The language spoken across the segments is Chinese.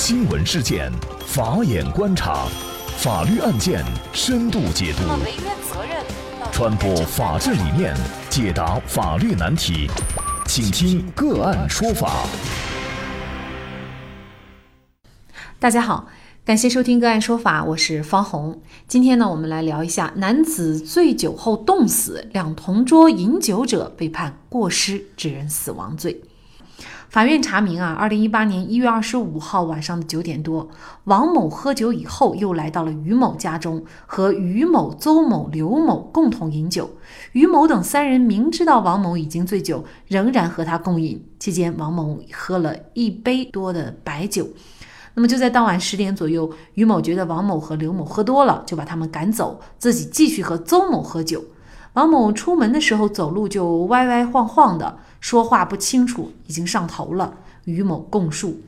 新闻事件，法眼观察，法律案件深度解读，传播法治理念，解答法律难题，请听个案说法。大家好，感谢收听个案说法，我是方红。今天呢，我们来聊一下男子醉酒后冻死，两同桌饮酒者被判过失致人死亡罪。法院查明啊，二零一八年一月二十五号晚上的九点多，王某喝酒以后，又来到了于某家中，和于某、邹某、刘某共同饮酒。于某等三人明知道王某已经醉酒，仍然和他共饮。期间，王某喝了一杯多的白酒。那么就在当晚十点左右，于某觉得王某和刘某喝多了，就把他们赶走，自己继续和邹某喝酒。王某出门的时候走路就歪歪晃晃的，说话不清楚，已经上头了。于某供述。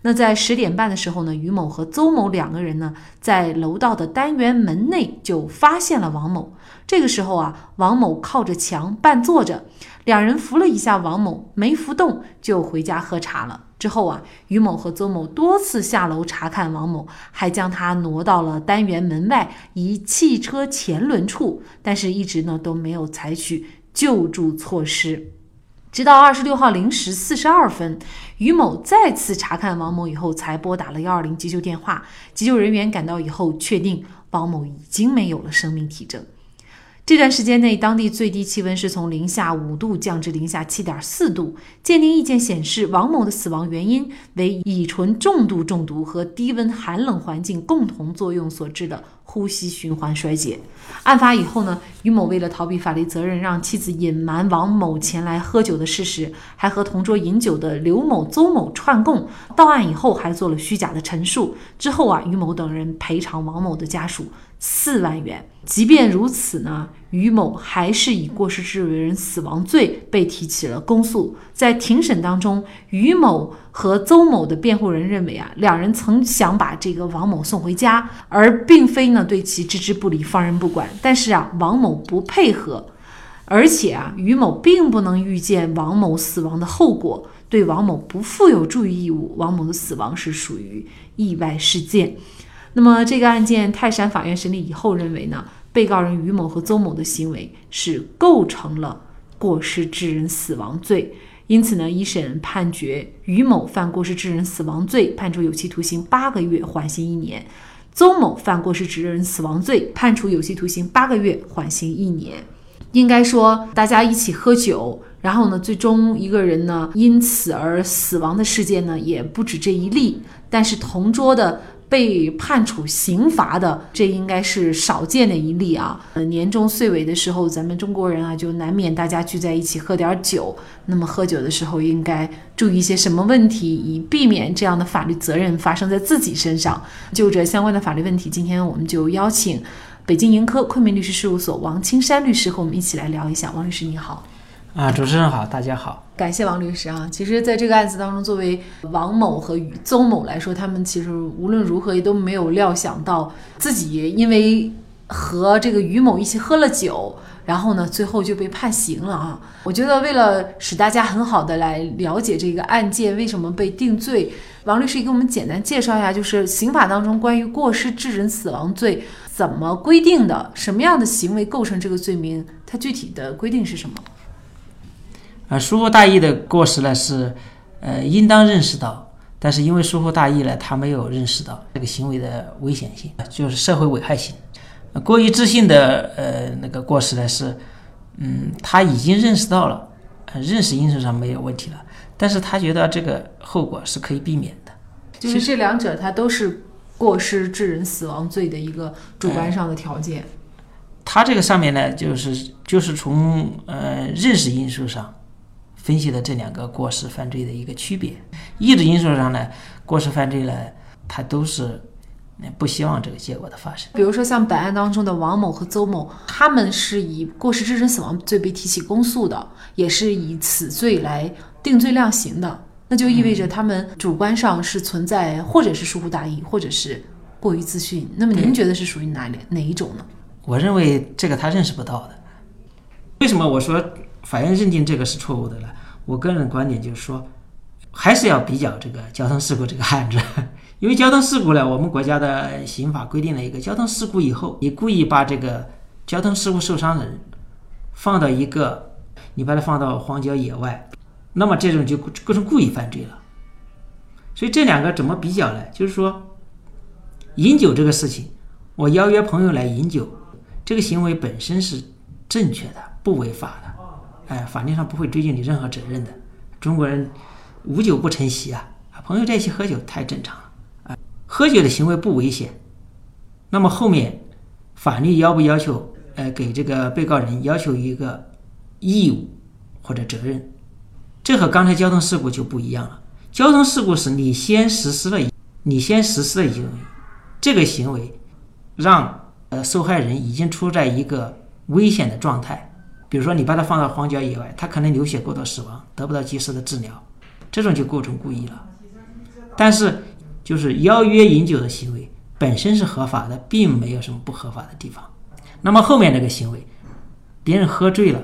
那在十点半的时候呢，于某和邹某两个人呢，在楼道的单元门内就发现了王某。这个时候啊，王某靠着墙半坐着，两人扶了一下王某，没扶动，就回家喝茶了。之后啊，于某和邹某多次下楼查看王某，还将他挪到了单元门外一汽车前轮处，但是一直呢都没有采取救助措施。直到二十六号零时四十二分，于某再次查看王某以后，才拨打了幺二零急救电话。急救人员赶到以后，确定王某已经没有了生命体征。这段时间内，当地最低气温是从零下五度降至零下七点四度。鉴定意见显示，王某的死亡原因为乙醇重度中毒和低温寒冷环境共同作用所致的呼吸循环衰竭。案发以后呢，于某为了逃避法律责任，让妻子隐瞒王某前来喝酒的事实，还和同桌饮酒的刘某、邹某串供。到案以后，还做了虚假的陈述。之后啊，于某等人赔偿王某的家属。四万元。即便如此呢，于某还是以过失致人死亡罪被提起了公诉。在庭审当中，于某和邹某的辩护人认为啊，两人曾想把这个王某送回家，而并非呢对其置之不理、放任不管。但是啊，王某不配合，而且啊，于某并不能预见王某死亡的后果，对王某不负有注意义务。王某的死亡是属于意外事件。那么这个案件，泰山法院审理以后认为呢，被告人于某和邹某的行为是构成了过失致人死亡罪，因此呢，一审判决于某犯过失致人死亡罪，判处有期徒刑八个月，缓刑一年；邹某犯过失致人死亡罪，判处有期徒刑八个月，缓刑一年。应该说，大家一起喝酒，然后呢，最终一个人呢因此而死亡的事件呢，也不止这一例。但是同桌的。被判处刑罚的，这应该是少见的一例啊。呃，年终岁尾的时候，咱们中国人啊，就难免大家聚在一起喝点酒。那么喝酒的时候，应该注意一些什么问题，以避免这样的法律责任发生在自己身上？就这相关的法律问题，今天我们就邀请北京盈科昆明律师事务所王青山律师和我们一起来聊一下。王律师，你好。啊，主持人好，大家好，感谢王律师啊。其实，在这个案子当中，作为王某和于邹某来说，他们其实无论如何也都没有料想到自己因为和这个于某一起喝了酒，然后呢，最后就被判刑了啊。我觉得，为了使大家很好的来了解这个案件为什么被定罪，王律师也给我们简单介绍一下，就是刑法当中关于过失致人死亡罪怎么规定的，什么样的行为构成这个罪名，它具体的规定是什么？啊，疏忽大意的过失呢是，呃，应当认识到，但是因为疏忽大意呢，他没有认识到这个行为的危险性，就是社会危害性。过于自信的呃那个过失呢是，嗯，他已经认识到了，呃，认识因素上没有问题了，但是他觉得这个后果是可以避免的。就是这两者，它都是过失致人死亡罪的一个主观上的条件。他这个上面呢，就是就是从呃认识因素上。分析的这两个过失犯罪的一个区别，意志因素上呢，过失犯罪呢，他都是不希望这个结果的发生。比如说像本案当中的王某和邹某，他们是以过失致人死亡罪被提起公诉的，也是以此罪来定罪量刑的，那就意味着他们主观上是存在或者是疏忽大意，或者是过于自信。那么您觉得是属于哪哪一种呢？我认为这个他认识不到的。为什么我说法院认定这个是错误的呢？我个人的观点就是说，还是要比较这个交通事故这个案子，因为交通事故呢，我们国家的刑法规定了一个交通事故以后，你故意把这个交通事故受伤的人放到一个，你把他放到荒郊野外，那么这种就构成故意犯罪了。所以这两个怎么比较呢？就是说，饮酒这个事情，我邀约朋友来饮酒，这个行为本身是正确的，不违法的，哎，法律上不会追究你任何责任的。中国人无酒不成席啊，朋友在一起喝酒太正常了啊。喝酒的行为不危险，那么后面法律要不要求，呃，给这个被告人要求一个义务或者责任？这和刚才交通事故就不一样了。交通事故是你先实施了，你先实施了行为，这个行为让呃受害人已经处在一个危险的状态，比如说你把他放到荒郊野外，他可能流血过多死亡，得不到及时的治疗，这种就构成故意了。但是。就是邀约饮酒的行为本身是合法的，并没有什么不合法的地方。那么后面这个行为，别人喝醉了，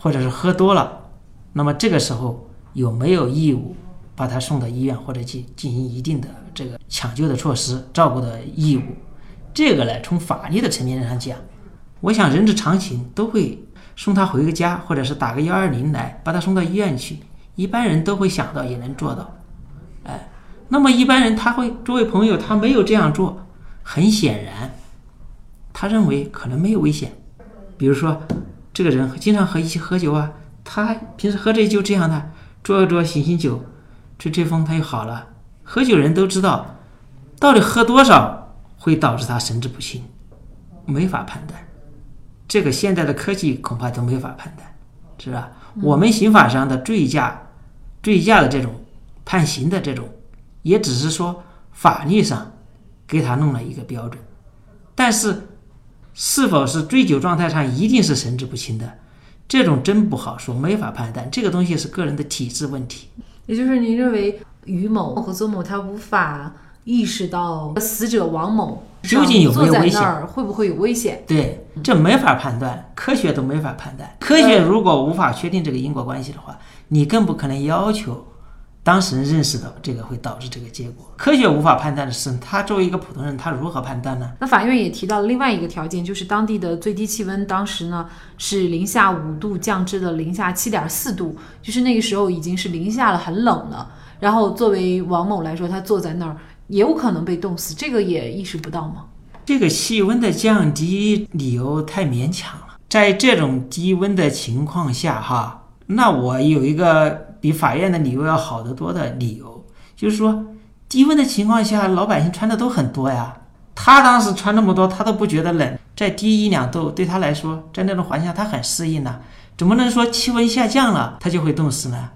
或者是喝多了，那么这个时候有没有义务把他送到医院或者去进行一定的这个抢救的措施、照顾的义务？这个呢，从法律的层面上讲，我想人之常情都会送他回个家，或者是打个幺二零来把他送到医院去，一般人都会想到，也能做到。哎那么一般人他会作为朋友，他没有这样做，很显然，他认为可能没有危险。比如说，这个人经常和一起喝酒啊，他平时喝醉就这样的，坐一坐醒醒酒，吹吹风他就好了。喝酒人都知道，到底喝多少会导致他神志不清，没法判断。这个现在的科技恐怕都没法判断，是吧？我们刑法上的醉驾、醉驾的这种判刑的这种。也只是说法律上给他弄了一个标准，但是是否是醉酒状态上一定是神志不清的，这种真不好说，没法判断。这个东西是个人的体质问题。也就是您认为于某和邹某他无法意识到死者王某究竟有没有危险，会不会有危险？对，这没法判断，科学都没法判断。科学如果无法确定这个因果关系的话，你更不可能要求。当事人认识到这个会导致这个结果，科学无法判断的是，他作为一个普通人，他如何判断呢？那法院也提到了另外一个条件，就是当地的最低气温当时呢是零下五度降至了零下七点四度，就是那个时候已经是零下了，很冷了。然后作为王某来说，他坐在那儿也有可能被冻死，这个也意识不到吗？这个气温的降低理由太勉强了，在这种低温的情况下，哈，那我有一个。比法院的理由要好得多的理由，就是说低温的情况下，老百姓穿的都很多呀。他当时穿那么多，他都不觉得冷，再低一两度对他来说，在那种环境下他很适应呢。怎么能说气温下降了他就会冻死呢？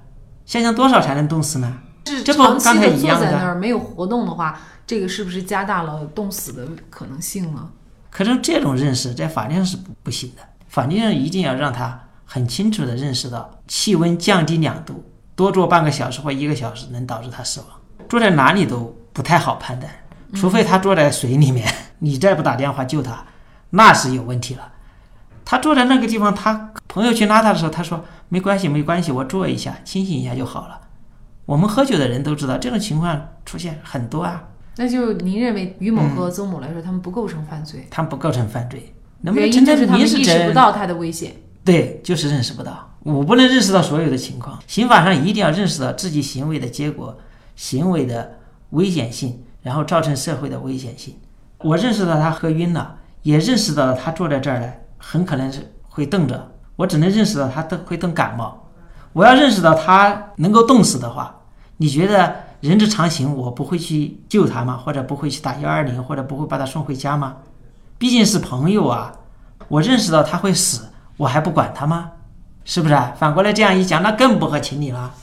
下降多少才能冻死呢？这不刚才一样的。坐在那儿没有活动的话，这个是不是加大了冻死的可能性呢？可是这种认识在法律上是不不行的，法律上一定要让他很清楚的认识到气温降低两度。多坐半个小时或一个小时能导致他死亡，坐在哪里都不太好判断，除非他坐在水里面，你再不打电话救他，那是有问题了。他坐在那个地方，他朋友去拉他的时候，他说没关系，没关系，我坐一下，清醒一下就好了。我们喝酒的人都知道这种情况出现很多啊。那就您认为于某和邹某来说，他们不构成犯罪？他们不构成犯罪，原因就是他们意识不到他的危险。对，就是认识不到。我不能认识到所有的情况，刑法上一定要认识到自己行为的结果、行为的危险性，然后造成社会的危险性。我认识到他喝晕了，也认识到他坐在这儿呢，很可能是会冻着。我只能认识到他都会冻感冒。我要认识到他能够冻死的话，你觉得人之常情，我不会去救他吗？或者不会去打幺二零，或者不会把他送回家吗？毕竟是朋友啊，我认识到他会死，我还不管他吗？是不是？反过来这样一讲，那更不合情理了。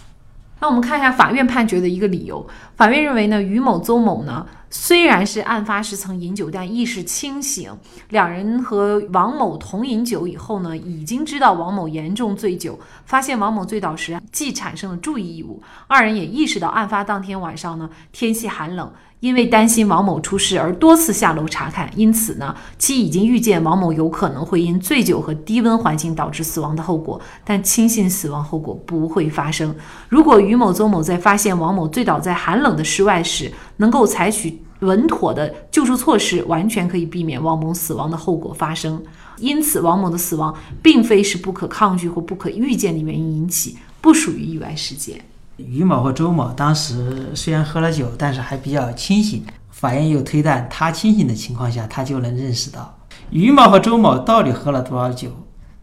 那我们看一下法院判决的一个理由。法院认为呢，于某、邹某呢，虽然是案发时曾饮酒，但意识清醒。两人和王某同饮酒以后呢，已经知道王某严重醉酒，发现王某醉倒时，既产生了注意义务，二人也意识到案发当天晚上呢，天气寒冷。因为担心王某出事而多次下楼查看，因此呢，其已经预见王某有可能会因醉酒和低温环境导致死亡的后果，但轻信死亡后果不会发生。如果于某、邹某在发现王某醉倒在寒冷的室外时能够采取稳妥的救助措施，完全可以避免王某死亡的后果发生。因此，王某的死亡并非是不可抗拒或不可预见的原因引起，不属于意外事件。于某和周某当时虽然喝了酒，但是还比较清醒。法院又推断，他清醒的情况下，他就能认识到于某和周某到底喝了多少酒，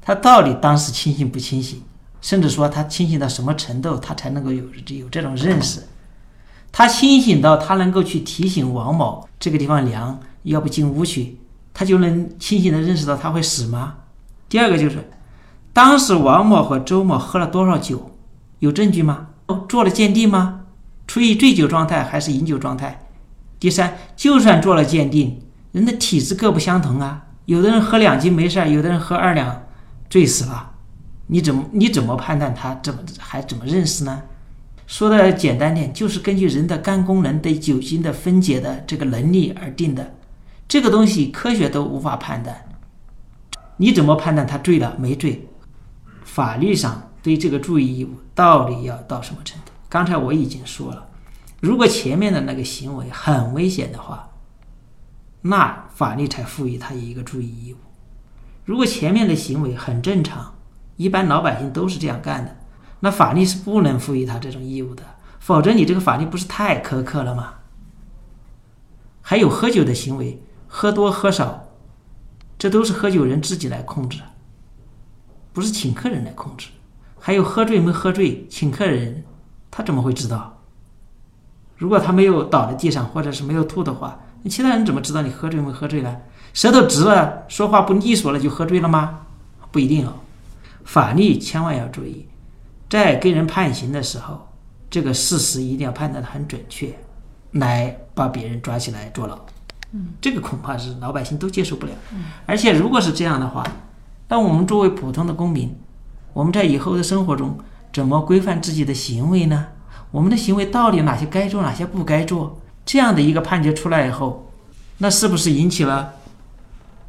他到底当时清醒不清醒，甚至说他清醒到什么程度，他才能够有有这种认识。他清醒到他能够去提醒王某这个地方凉，要不进屋去，他就能清醒的认识到他会死吗？第二个就是，当时王某和周某喝了多少酒，有证据吗？做了鉴定吗？处于醉酒状态还是饮酒状态？第三，就算做了鉴定，人的体质各不相同啊。有的人喝两斤没事，有的人喝二两醉死了。你怎么你怎么判断他怎么还怎么认识呢？说的简单点，就是根据人的肝功能对酒精的分解的这个能力而定的。这个东西科学都无法判断。你怎么判断他醉了没醉？法律上对这个注意义务到底要到什么程度？刚才我已经说了。如果前面的那个行为很危险的话，那法律才赋予他一个注意义务。如果前面的行为很正常，一般老百姓都是这样干的，那法律是不能赋予他这种义务的。否则，你这个法律不是太苛刻了吗？还有喝酒的行为，喝多喝少，这都是喝酒人自己来控制，不是请客人来控制。还有喝醉没喝醉，请客人他怎么会知道？如果他没有倒在地上，或者是没有吐的话，那其他人怎么知道你喝醉没喝醉呢？舌头直了，说话不利索了，就喝醉了吗？不一定哦。法律千万要注意，在给人判刑的时候，这个事实一定要判断的很准确，来把别人抓起来坐牢。嗯，这个恐怕是老百姓都接受不了。而且如果是这样的话，那我们作为普通的公民，我们在以后的生活中怎么规范自己的行为呢？我们的行为到底哪些该做，哪些不该做？这样的一个判决出来以后，那是不是引起了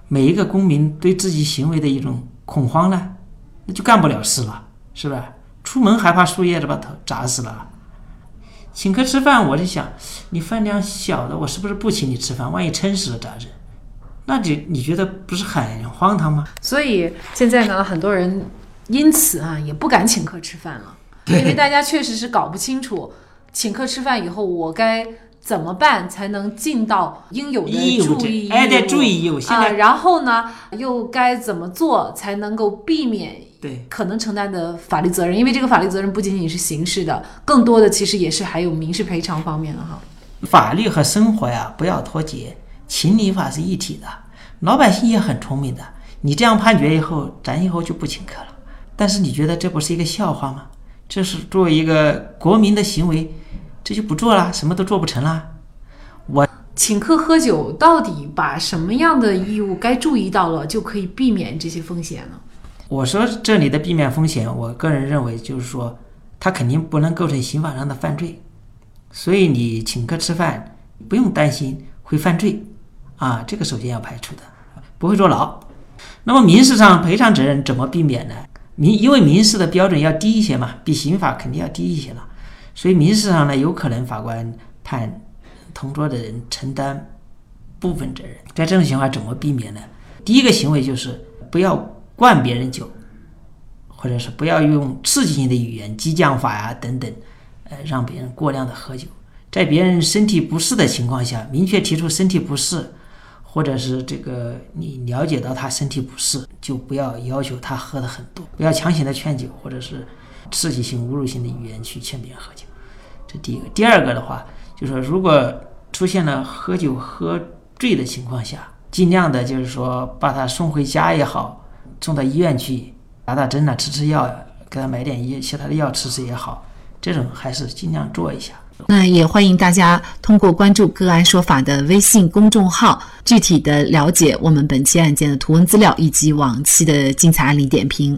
每一个公民对自己行为的一种恐慌呢？那就干不了事了，是吧？出门还怕树叶子把头砸死了。请客吃饭，我就想，你饭量小的，我是不是不请你吃饭？万一撑死了咋整？那你你觉得不是很荒唐吗？所以现在呢，很多人因此啊，也不敢请客吃饭了。因为大家确实是搞不清楚，请客吃饭以后我该怎么办才能尽到应有的注意哎，对，注意义务啊。然后呢，又该怎么做才能够避免对可能承担的法律责任？因为这个法律责任不仅仅是刑事的，更多的其实也是还有民事赔偿方面的哈。法律和生活呀，不要脱节，情理法是一体的。老百姓也很聪明的，你这样判决以后，咱以后就不请客了。但是你觉得这不是一个笑话吗？这是作为一个国民的行为，这就不做了，什么都做不成了。我请客喝酒，到底把什么样的义务该注意到了，就可以避免这些风险呢？我说这里的避免风险，我个人认为就是说，他肯定不能构成刑法上的犯罪，所以你请客吃饭不用担心会犯罪啊，这个首先要排除的，不会坐牢。那么民事上赔偿责任怎么避免呢？民因为民事的标准要低一些嘛，比刑法肯定要低一些了，所以民事上呢，有可能法官判同桌的人承担部分责任。在这种情况怎么避免呢？第一个行为就是不要灌别人酒，或者是不要用刺激性的语言、激将法呀等等，呃，让别人过量的喝酒。在别人身体不适的情况下，明确提出身体不适。或者是这个你了解到他身体不适，就不要要求他喝的很多，不要强行的劝酒，或者是刺激性、侮辱性的语言去劝别人喝酒。这第一个。第二个的话，就是说如果出现了喝酒喝醉的情况下，尽量的就是说把他送回家也好，送到医院去打打针啊，吃吃药，给他买点医其他的药吃吃也好，这种还是尽量做一下。那也欢迎大家通过关注“个案说法”的微信公众号，具体的了解我们本期案件的图文资料以及往期的精彩案例点评。